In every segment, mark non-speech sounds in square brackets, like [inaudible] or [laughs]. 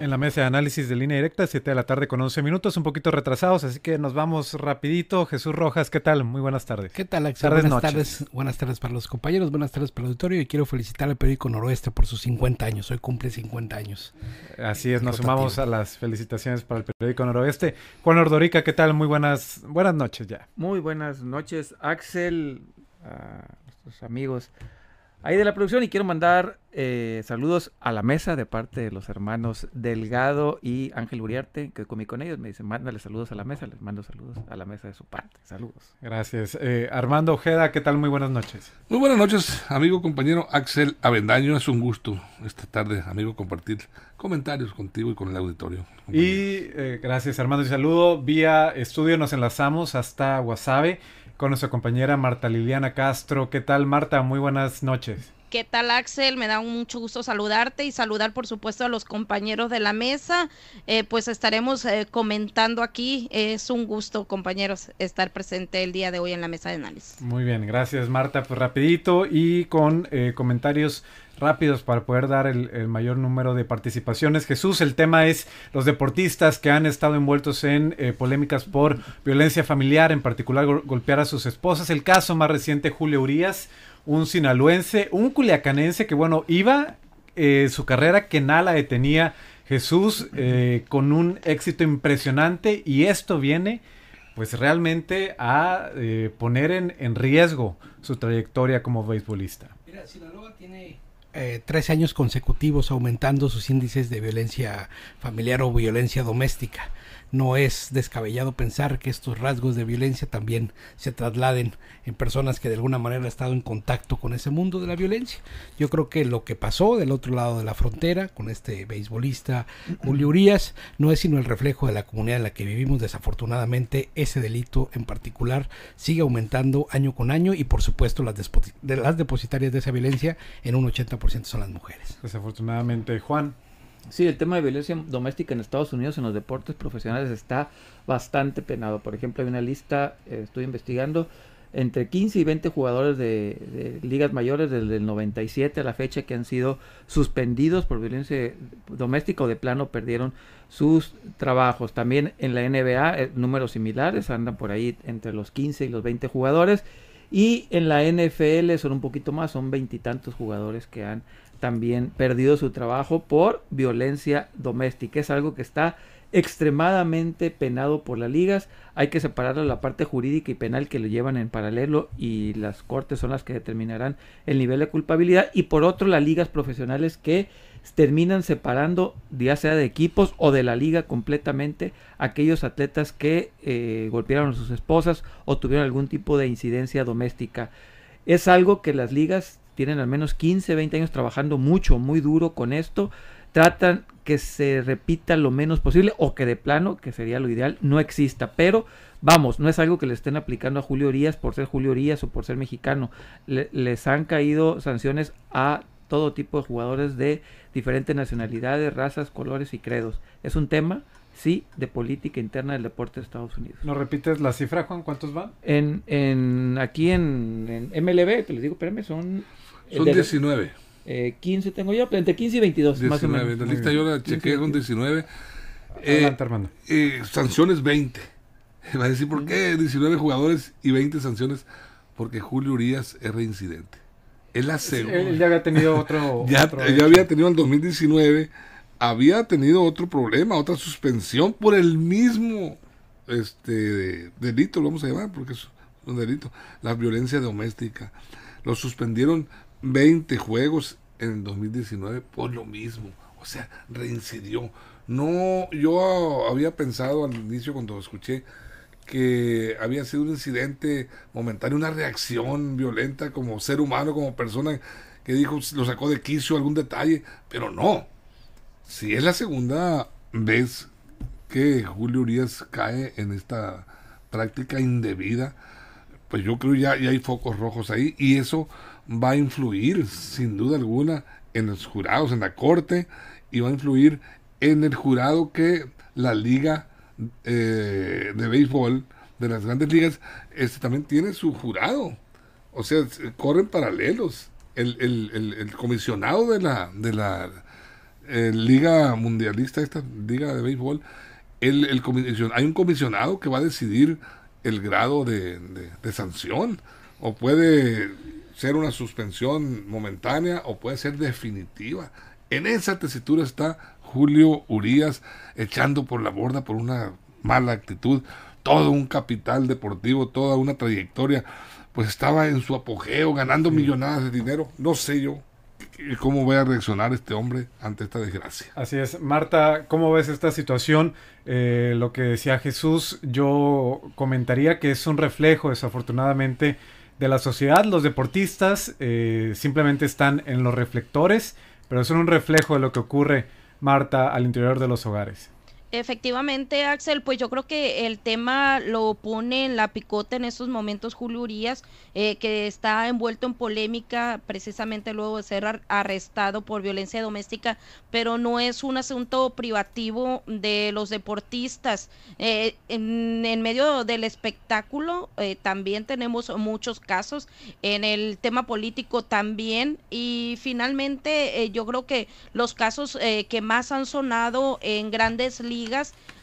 en la mesa de análisis de línea directa, 7 de la tarde con 11 minutos, un poquito retrasados, así que nos vamos rapidito. Jesús Rojas, ¿qué tal? Muy buenas tardes. ¿Qué tal, Axel? buenas tardes. Buenas tardes para los compañeros, buenas tardes para el auditorio y quiero felicitar al periódico Noroeste por sus 50 años. Hoy cumple 50 años. Así es, nos sumamos a las felicitaciones para el periódico Noroeste. Juan Ordorica, ¿qué tal? Muy buenas, buenas noches ya. Muy buenas noches, Axel, a nuestros amigos ahí de la producción y quiero mandar eh, saludos a la mesa de parte de los hermanos Delgado y Ángel Uriarte, que comí con ellos, me dicen, mándale saludos a la mesa, les mando saludos a la mesa de su parte. Saludos. Gracias. Eh, Armando Ojeda, ¿qué tal? Muy buenas noches. Muy buenas noches, amigo compañero Axel Avendaño. Es un gusto esta tarde, amigo, compartir comentarios contigo y con el auditorio. Y eh, gracias, Armando, y saludo. Vía estudio nos enlazamos hasta Guasave con nuestra compañera Marta Liliana Castro. ¿Qué tal, Marta? Muy buenas noches. ¿Qué tal, Axel? Me da mucho gusto saludarte y saludar, por supuesto, a los compañeros de la mesa. Eh, pues estaremos eh, comentando aquí. Es un gusto, compañeros, estar presente el día de hoy en la mesa de análisis. Muy bien, gracias, Marta. Pues rapidito y con eh, comentarios rápidos para poder dar el, mayor número de participaciones. Jesús, el tema es los deportistas que han estado envueltos en eh, polémicas por violencia familiar, en particular golpear a sus esposas. El caso más reciente, Julio Urias, un sinaloense, un culiacanense que, bueno, iba eh, su carrera que nada detenía. Jesús eh, con un éxito impresionante y esto viene pues realmente a poner en, en riesgo su trayectoria como beisbolista. Mira, Sinaloa tiene eh, tres años consecutivos aumentando sus índices de violencia familiar o violencia doméstica no es descabellado pensar que estos rasgos de violencia también se trasladen en personas que de alguna manera han estado en contacto con ese mundo de la violencia. Yo creo que lo que pasó del otro lado de la frontera con este beisbolista Julio Urias no es sino el reflejo de la comunidad en la que vivimos. Desafortunadamente ese delito en particular sigue aumentando año con año y por supuesto las, las depositarias de esa violencia en un 80% son las mujeres. Desafortunadamente, Juan. Sí, el tema de violencia doméstica en Estados Unidos en los deportes profesionales está bastante penado. Por ejemplo, hay una lista, eh, estoy investigando, entre 15 y 20 jugadores de, ligas mayores desde el 97 a la fecha que han sido suspendidos por violencia doméstica o de plano perdieron sus trabajos. También en la NBA, eh, números similares, andan por ahí entre los 15 y los 20 jugadores. Y en la NFL son un poquito más, son veintitantos jugadores que han también perdido su trabajo por violencia doméstica. Es algo que está extremadamente penado por las ligas. Hay que separar la parte jurídica y penal que lo llevan en paralelo y las cortes son las que determinarán el nivel de culpabilidad. Y por otro, las ligas profesionales que terminan separando, ya sea de equipos o de la liga completamente, aquellos atletas que eh, golpearon a sus esposas o tuvieron algún tipo de incidencia doméstica. Es algo que las ligas tienen al menos 15, 20 años trabajando mucho, muy duro con esto, tratan que se repita lo menos posible o que de plano, que sería lo ideal, no exista. Pero vamos, no es algo que le estén aplicando a Julio Orías por ser Julio Orías o por ser mexicano. les han caído sanciones a todo tipo de jugadores de diferentes nacionalidades, razas, colores y credos. Es un tema sí de política interna del deporte de Estados Unidos. ¿No repites la cifra, Juan? ¿Cuántos van? En, en aquí en, en MLB, te les digo, espérame, son son 19. Eh, 15 tengo yo, entre 15 y 22 más o menos. La lista yo la chequeé con 19. Eh, eh, sanciones 20. [laughs] Va a decir, ¿por qué 19 jugadores y 20 sanciones? Porque Julio Urias es reincidente. Es la segunda. Él ya había tenido otro. [laughs] ya, ya había tenido en 2019, había tenido otro problema, otra suspensión por el mismo este delito, lo vamos a llamar, porque es un delito, la violencia doméstica. Lo suspendieron 20 juegos en el 2019 por lo mismo. O sea, reincidió. No, yo había pensado al inicio cuando escuché que había sido un incidente momentáneo, una reacción violenta como ser humano, como persona que dijo, lo sacó de quicio algún detalle, pero no. Si es la segunda vez que Julio Urias cae en esta práctica indebida, pues yo creo ya, ya hay focos rojos ahí y eso va a influir sin duda alguna en los jurados, en la corte y va a influir en el jurado que la liga eh, de béisbol de las grandes ligas este también tiene su jurado. O sea corren paralelos. El, el, el, comisionado de la de la eh, liga mundialista esta liga de béisbol el, hay un comisionado que va a decidir el grado de, de sanción o puede ser una suspensión momentánea o puede ser definitiva. En esa tesitura está Julio Urías echando por la borda por una mala actitud, todo un capital deportivo, toda una trayectoria, pues estaba en su apogeo, ganando millonadas de dinero. No sé yo cómo voy a reaccionar este hombre ante esta desgracia. Así es. Marta, ¿cómo ves esta situación? Eh, lo que decía Jesús, yo comentaría que es un reflejo, desafortunadamente, de la sociedad. Los deportistas eh, simplemente están en los reflectores, pero son un reflejo de lo que ocurre Marta, al interior de los hogares. Efectivamente, Axel, pues yo creo que el tema lo pone en la picota en estos momentos Julio Urias, eh, que está envuelto en polémica precisamente luego de ser arrestado por violencia doméstica, pero no es un asunto privativo de los deportistas. Eh, en, medio del espectáculo eh, también tenemos muchos casos, en el tema político también, y finalmente yo creo que los casos que más han sonado en grandes ligas,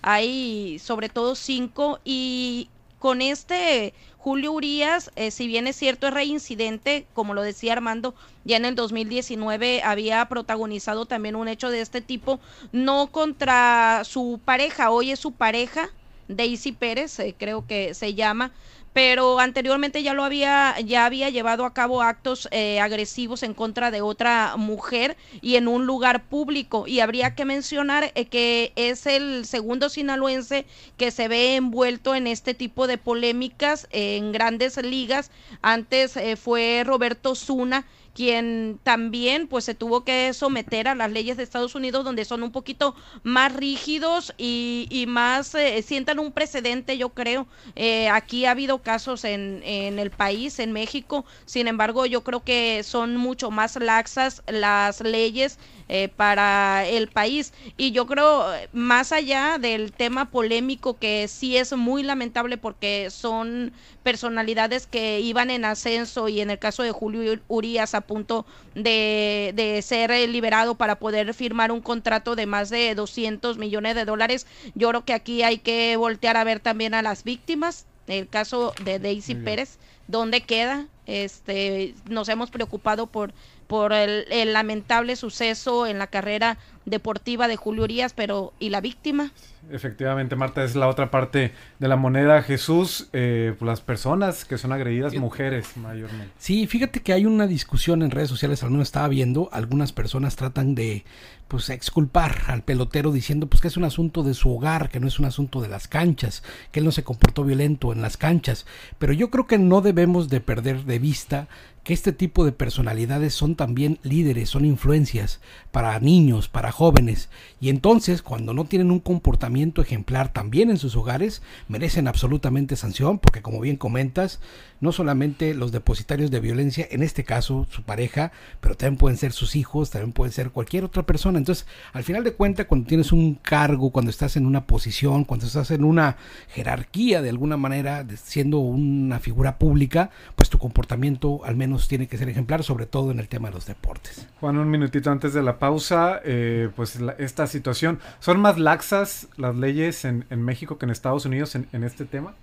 hay sobre todo cinco y con este Julio Urias, eh, si bien es cierto es reincidente, como lo decía Armando, ya en el 2019 había protagonizado también un hecho de este tipo, no contra su pareja, hoy es su pareja, Daisy Pérez, eh, creo que se llama, pero anteriormente ya lo había ya había llevado a cabo actos eh, agresivos en contra de otra mujer y en un lugar público. Y habría que mencionar eh, que es el segundo sinaloense que se ve envuelto en este tipo de polémicas en grandes ligas. Antes eh, fue Roberto Zuna quien también pues se tuvo que someter a las leyes de Estados Unidos donde son un poquito más rígidos y, y más eh, sientan un precedente yo creo eh, aquí ha habido casos en, en el país en México sin embargo yo creo que son mucho más laxas las leyes eh, para el país. Y yo creo, más allá del tema polémico, que sí es muy lamentable porque son personalidades que iban en ascenso y en el caso de Julio Urias punto de, de ser liberado para poder firmar un contrato de más de 200 millones de dólares, yo creo que aquí hay que voltear a ver también a las víctimas. El caso de Daisy Pérez, ¿dónde queda? Este, nos hemos preocupado por por el, el, lamentable suceso en la carrera deportiva de Julio Urias, pero ¿y la víctima? Efectivamente, Marta, es la otra parte de la moneda. Jesús, eh, las personas que son agredidas, mujeres mayormente. Sí, fíjate que hay una discusión en redes sociales, al menos estaba viendo, algunas personas tratan de pues exculpar al pelotero diciendo pues que es un asunto de su hogar, que no es un asunto de las canchas, que él no se comportó violento en las canchas, pero yo creo que no debemos de perder de vista que este tipo de personalidades son también líderes, son influencias para niños, para jóvenes, y entonces cuando no tienen un comportamiento ejemplar también en sus hogares, merecen absolutamente sanción, porque como bien comentas, no solamente los depositarios de violencia, en este caso su pareja, pero también pueden ser sus hijos, también pueden ser cualquier otra persona. Entonces, al final de cuentas, cuando tienes un cargo, cuando estás en una posición, cuando estás en una jerarquía de alguna manera, siendo una figura pública, pues tu comportamiento al menos tiene que ser ejemplar, sobre todo en el tema de los deportes. Juan, un minutito antes de la pausa, eh, pues esta situación, ¿son más laxas las leyes en, México que en Estados Unidos en, este tema?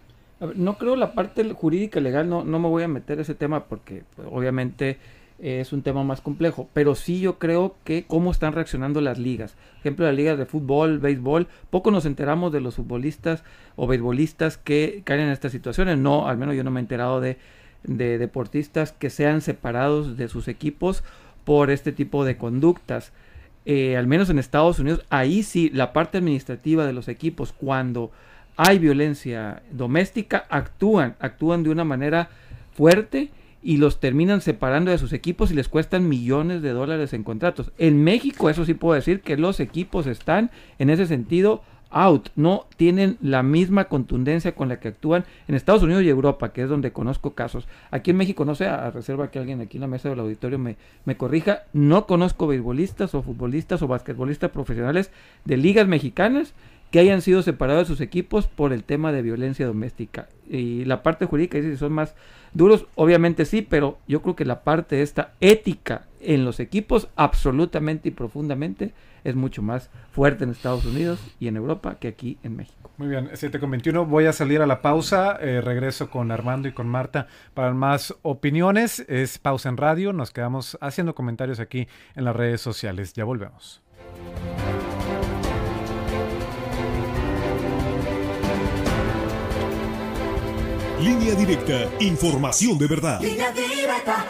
No creo la parte jurídica legal, no, no me voy a meter ese tema porque pues, obviamente es un tema más complejo, pero sí yo creo que cómo están reaccionando las ligas. Por ejemplo, las ligas de fútbol, béisbol, poco nos enteramos de los futbolistas o beisbolistas que caen en estas situaciones. No, al menos yo no me he enterado de de deportistas que sean separados de sus equipos por este tipo de conductas. Eh, al menos en Estados Unidos, ahí sí, la parte administrativa de los equipos, cuando hay violencia doméstica, actúan, actúan de una manera fuerte y los terminan separando de sus equipos y les cuestan millones de dólares en contratos. En México, eso sí puedo decir que los equipos están en ese sentido out, no tienen la misma contundencia con la que actúan en Estados Unidos y Europa, que es donde conozco casos. Aquí en México, no sé, a reserva que alguien aquí en la mesa del auditorio me, me corrija, no conozco beisbolistas o futbolistas o basquetbolistas profesionales de ligas mexicanas que hayan sido separados de sus equipos por el tema de violencia doméstica. Y la parte jurídica dice si son más duros, obviamente sí, pero yo creo que la parte esta ética en los equipos absolutamente y profundamente es mucho más fuerte en Estados Unidos y en Europa que aquí en México. Muy bien, 7 con 21. Voy a salir a la pausa. Eh, regreso con Armando y con Marta para más opiniones. Es pausa en radio. Nos quedamos haciendo comentarios aquí en las redes sociales. Ya volvemos. Línea directa, información de verdad. Línea directa.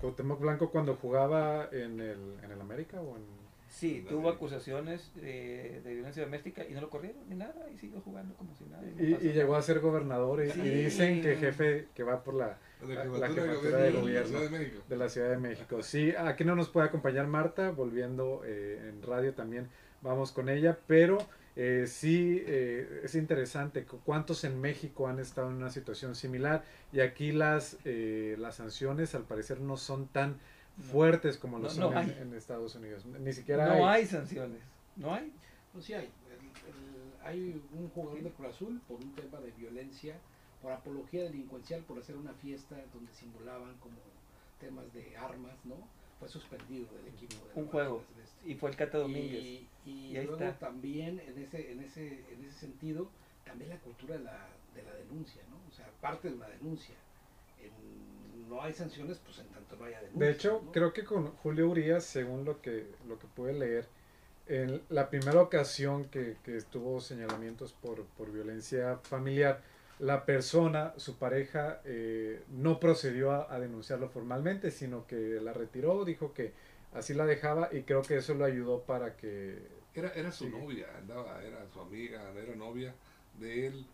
Cuauhtémoc Blanco cuando jugaba en el, en el América o en... Sí, tuvo acusaciones de, de violencia doméstica y no lo corrieron ni nada y siguió jugando como si nada. no Y, llegó a ser gobernador y, dicen que jefe que va por la, la, jefatura la de jefatura de gobierno gobierno de México. de la Ciudad de México. Sí, aquí no nos puede acompañar Marta, volviendo eh, en radio también vamos con ella, pero eh, sí eh, es interesante cu- cuántos en México han estado en una situación similar y aquí las, eh, las sanciones al parecer no son tan fuertes como lo No, son no en, Estados Unidos. Ni siquiera No hay. hay sanciones, no hay. Pues sí hay. El- el- hay un jugador de Cruz Azul por un tema de violencia, por apología delincuencial, por hacer una fiesta donde simulaban como temas de armas, ¿no? Fue suspendido del equipo. de Un juego. Y fue el Cata Domínguez. Y, y Y ahí luego está. también en ese, en ese, en ese sentido, también la cultura de la, de la denuncia, ¿no? O sea, parte de una denuncia. En- no hay sanciones, pues en tanto no haya denuncia. De hecho, ¿no? creo que con Julio Urias, según lo que, lo que pude leer, en la primera ocasión que, que estuvo señalamientos por, por violencia familiar, la persona, su pareja, eh, no procedió a, a denunciarlo formalmente, sino que la retiró, dijo que así la dejaba y creo que eso lo ayudó para que... Era, era su Sí. novia, andaba, era su amiga, era novia de él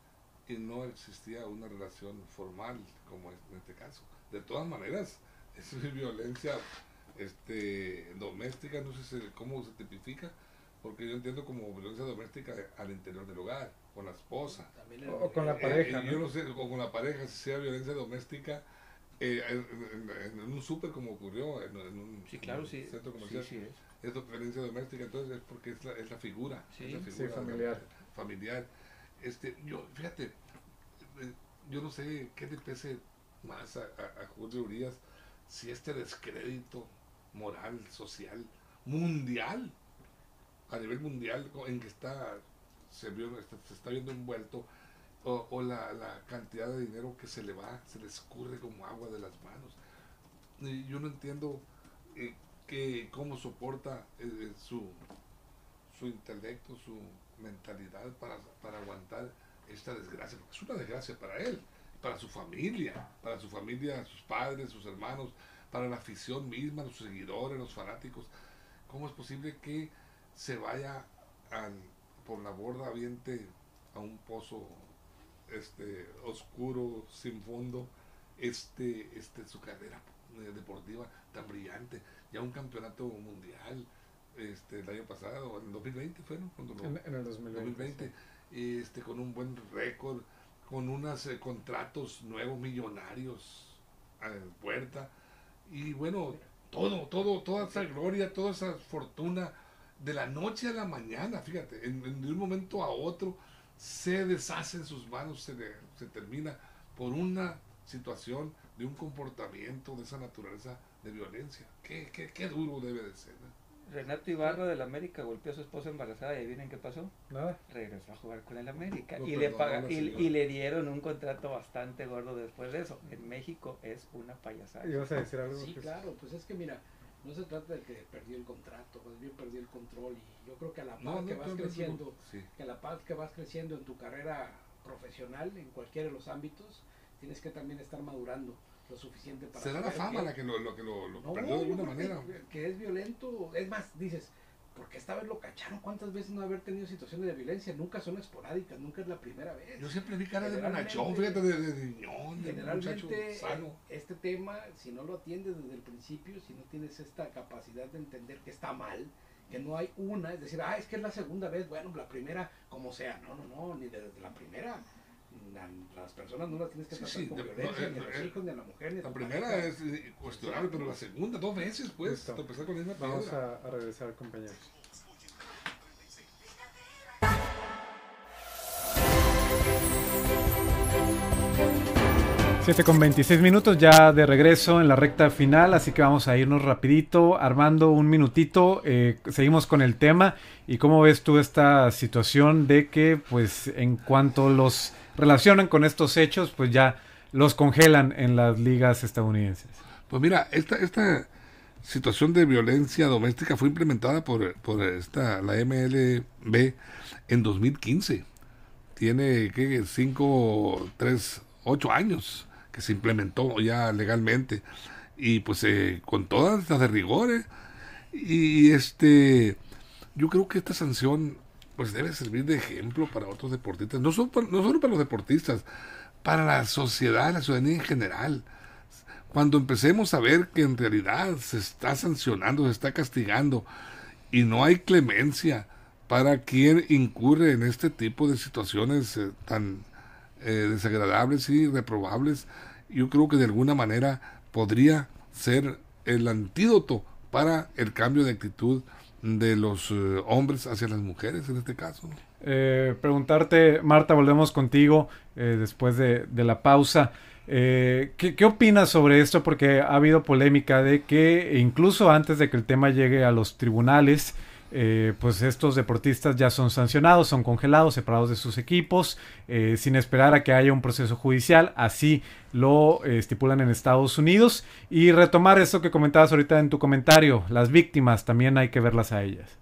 y no existía una relación formal como en este caso. De todas maneras, [laughs] es violencia este, doméstica, no sé si- cómo se tipifica, porque yo entiendo como violencia doméstica al interior del hogar, con la esposa. También o con la en- pareja, Eh, ¿no? Yo no sé, o con la pareja, si sea violencia doméstica, eh, en, en- en un súper como ocurrió, en, en un, Sí, claro, en un sí. centro comercial sí es. violencia doméstica, entonces es porque es la, es la figura, Sí, es la sí, figura familiar. familiar. Este, yo, fíjate, eh, yo no sé qué le pese más a, a, a Julio Urias si este descrédito moral, social, mundial, a nivel mundial, en que está, se, vio, está- se está viendo envuelto, o, o la, la cantidad de dinero que se le va, se le escurre como agua de las manos. Y yo no entiendo eh, que cómo soporta eh, eh, su, su intelecto, su mentalidad para, para aguantar esta desgracia, porque es una desgracia para él, para su familia, para su familia, sus padres, sus hermanos, para la afición misma, los seguidores, los fanáticos. ¿Cómo es posible que se vaya al, por la borda, aviente a un pozo este oscuro, sin fondo, este, este su carrera eh, deportiva tan brillante, ya un campeonato mundial este el año pasado, en 2020 fue, ¿no? Cuando lo- En, en el 2020. 2020, este, con un buen récord, con unos contratos nuevos millonarios a la puerta. Y bueno, todo, todo, toda esa gloria, toda esa fortuna, de la noche a la mañana, fíjate, en, en- de un momento a otro, se deshace en sus manos, se, le- se termina por una situación de un comportamiento de esa naturaleza de violencia. Qué, qué, qué duro debe de ser. ¿no? Renato Ibarra del América golpeó a su esposa embarazada y adivinen qué pasó. Nada. Regresó a jugar con el América y, le paga- y, y le dieron un contrato bastante gordo después de eso. En México es una payasada. ¿Ibas a decir algo? Sí, claro, pues es que mira, no se trata de que perdió el contrato, más bien perdió el control y yo creo que a la par No, que vas no, no, no, creciendo, sí. que a la par que vas creciendo en tu carrera profesional, en cualquiera de los ámbitos, tienes que también estar madurando lo suficiente para Será la fama que- la que lo, lo que lo, perdió de alguna no, que- manera. Que es violento, es más, dices, porque esta vez lo cacharon. ¿Cuántas veces no haber tenido situaciones de violencia? Nunca son esporádicas, nunca es la primera vez. Yo siempre vi cara de bonachón, fíjate, de, de, niñón, de Generalmente, sano. este tema, si no lo atiendes desde el principio, si no tienes esta capacidad de entender que está mal, que no hay una, es decir, ah, es que es la segunda vez, bueno, la primera, como sea, no, no, no, ni desde la primera las personas no las tienes que tratar con violencia, ni a los hijos, ni a la mujer. Ni la primera es cuestionable, pero la segunda, dos veces, pues, con Vamos a, a regresar, compañeros. Siete con 26 minutos ya de regreso en la recta final, así que vamos a irnos rapidito. Armando, un minutito, eh, seguimos con el tema. ¿Y cómo ves tú esta situación de que, pues, en cuanto los relacionan con estos hechos, pues ya los congelan en las ligas estadounidenses. Pues mira, esta, esta situación de violencia doméstica fue implementada por, por esta, la MLB en 2015. Tiene, ¿qué? 5, 3, 8 años que se implementó ya legalmente. Y pues eh, con todas las de rigores. Y este, yo creo que esta sanción pues debe servir de ejemplo para otros deportistas, no solo para, los deportistas, para la sociedad, la ciudadanía en general. Cuando empecemos a ver que en realidad se está sancionando, se está castigando y no hay clemencia para quien incurre en este tipo de situaciones eh, tan eh, desagradables y reprobables, yo creo que de alguna manera podría ser el antídoto para el cambio de actitud de los eh, hombres hacia las mujeres en este caso. Eh, preguntarte, Marta, volvemos contigo eh, después de, la pausa. ¿qué, ¿qué, opinas sobre esto? Porque ha habido polémica de que incluso antes de que el tema llegue a los tribunales, eh, pues estos deportistas ya son sancionados, son congelados, separados de sus equipos, eh, sin esperar a que haya un proceso judicial. Así lo eh, estipulan en Estados Unidos. Y retomar esto que comentabas ahorita en tu comentario, las víctimas también hay que verlas a ellas.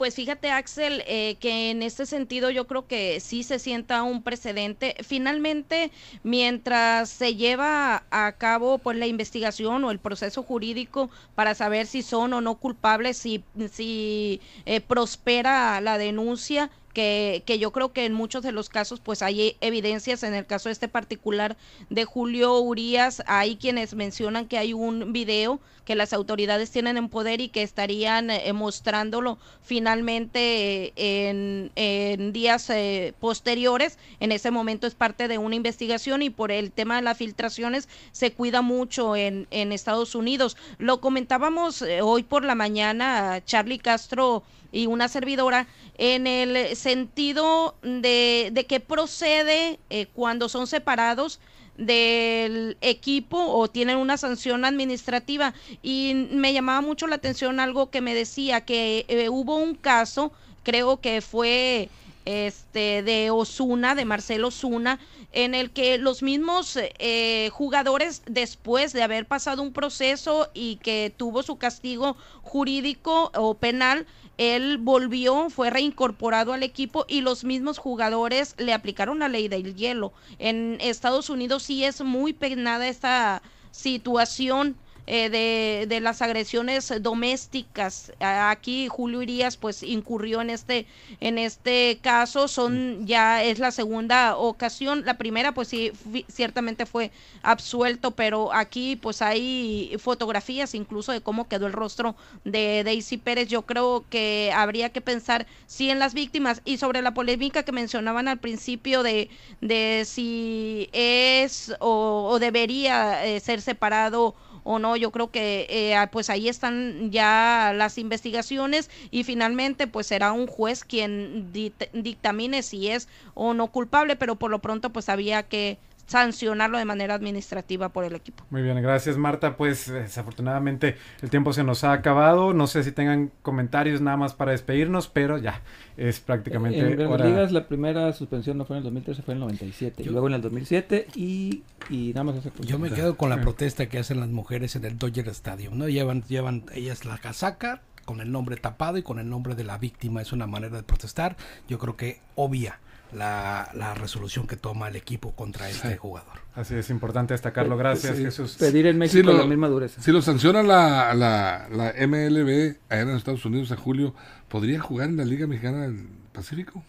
Pues fíjate, Axel, eh, que en este sentido yo creo que sí se sienta un precedente. Finalmente, mientras se lleva a cabo pues la investigación o el proceso jurídico para saber si son o no culpables, si, si eh, prospera la denuncia, que, que, yo creo que en muchos de los casos pues hay evidencias, en el caso este particular de Julio Urias, hay quienes mencionan que hay un video que las autoridades tienen en poder y que estarían eh, mostrándolo finalmente en, en, días eh, posteriores. En ese momento es parte de una investigación y por el tema de las filtraciones se cuida mucho en, Estados Unidos. Lo comentábamos eh, hoy por la mañana, Charlie Castro y una servidora en el sentido de, de que procede eh, cuando son separados del equipo o tienen una sanción administrativa. Y me llamaba mucho la atención algo que me decía que eh, hubo un caso creo que fue este de Osuna de Marcelo Osuna en el que los mismos eh, jugadores después de haber pasado un proceso y que tuvo su castigo jurídico o penal él volvió, fue reincorporado al equipo y los mismos jugadores le aplicaron la ley del hielo. En Estados Unidos sí es muy penada esta situación eh, de, de, las agresiones domésticas. Aquí Julio Irías pues incurrió en este, en este caso, son ya es la segunda ocasión, la primera pues sí ciertamente fue absuelto, pero aquí pues hay fotografías incluso de cómo quedó el rostro de Daisy Pérez. Yo creo que habría que pensar sí en las víctimas y sobre la polémica que mencionaban al principio de, de si es o, o debería eh, ser separado o no. Yo creo que eh, ah, pues ahí están ya las investigaciones y finalmente pues será un juez quien dictamine si es o no culpable, pero por lo pronto pues había que sancionarlo de manera administrativa por el equipo. Muy bien, gracias Marta. Pues desafortunadamente el tiempo se nos ha acabado. No sé si tengan comentarios nada más para despedirnos, pero ya es prácticamente. En, en Ligas la primera suspensión no fue en el 2013, fue en el 97. y luego en el 2007 y, y nada más esa Yo me quedo con la protesta que hacen las mujeres en el Dodger Stadium. ¿no? Llevan, llevan ellas la casaca con el nombre tapado y con el nombre de la víctima. Es una manera de protestar. Yo creo que obvia la, la resolución que toma el equipo contra este jugador. Así es importante destacarlo. Gracias, Sí. Jesús. Pedir en México Sí, lo- la misma dureza. Si lo sanciona la, la, la MLB allá en Estados Unidos en julio, ¿podría jugar en la Liga Mexicana del Pacífico?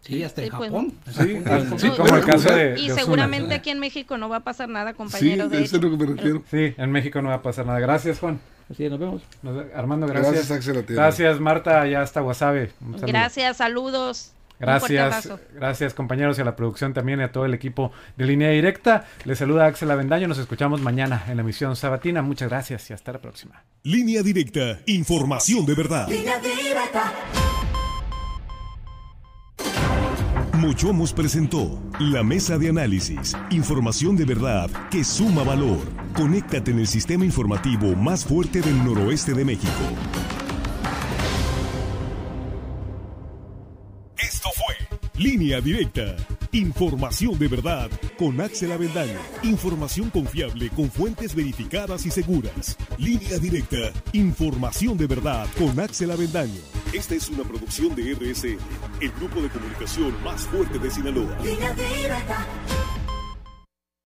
Sí, hasta en Sí, pues, Japón. Sí, Japón. sí, como el caso de, Y de seguramente aquí en México no va a pasar nada, Sí, compañeros. de eso es hecho. lo que me refiero. Sí, en México no va a pasar nada. Gracias, Juan. Así es, nos vemos. Nos- Armando, gracias. Gracias, Axel. Gracias, Marta. Ya está Wasabe. Gracias, saludos. Gracias, gracias compañeros y a la producción también y a todo el equipo de Línea Directa. Les saluda Axel Avendaño. Nos escuchamos mañana en la emisión sabatina. Muchas gracias y hasta la próxima. Línea directa, información de verdad. Mochomos presentó la mesa de análisis, información de verdad que suma valor. Conéctate en el sistema informativo más fuerte del noroeste de México. Línea Directa. Información de verdad con Axel Avendaño. Información confiable con fuentes verificadas y seguras. Línea Directa. Información de verdad con Axel Avendaño. Esta es una producción de RSN, el grupo de comunicación más fuerte de Sinaloa. Línea directa.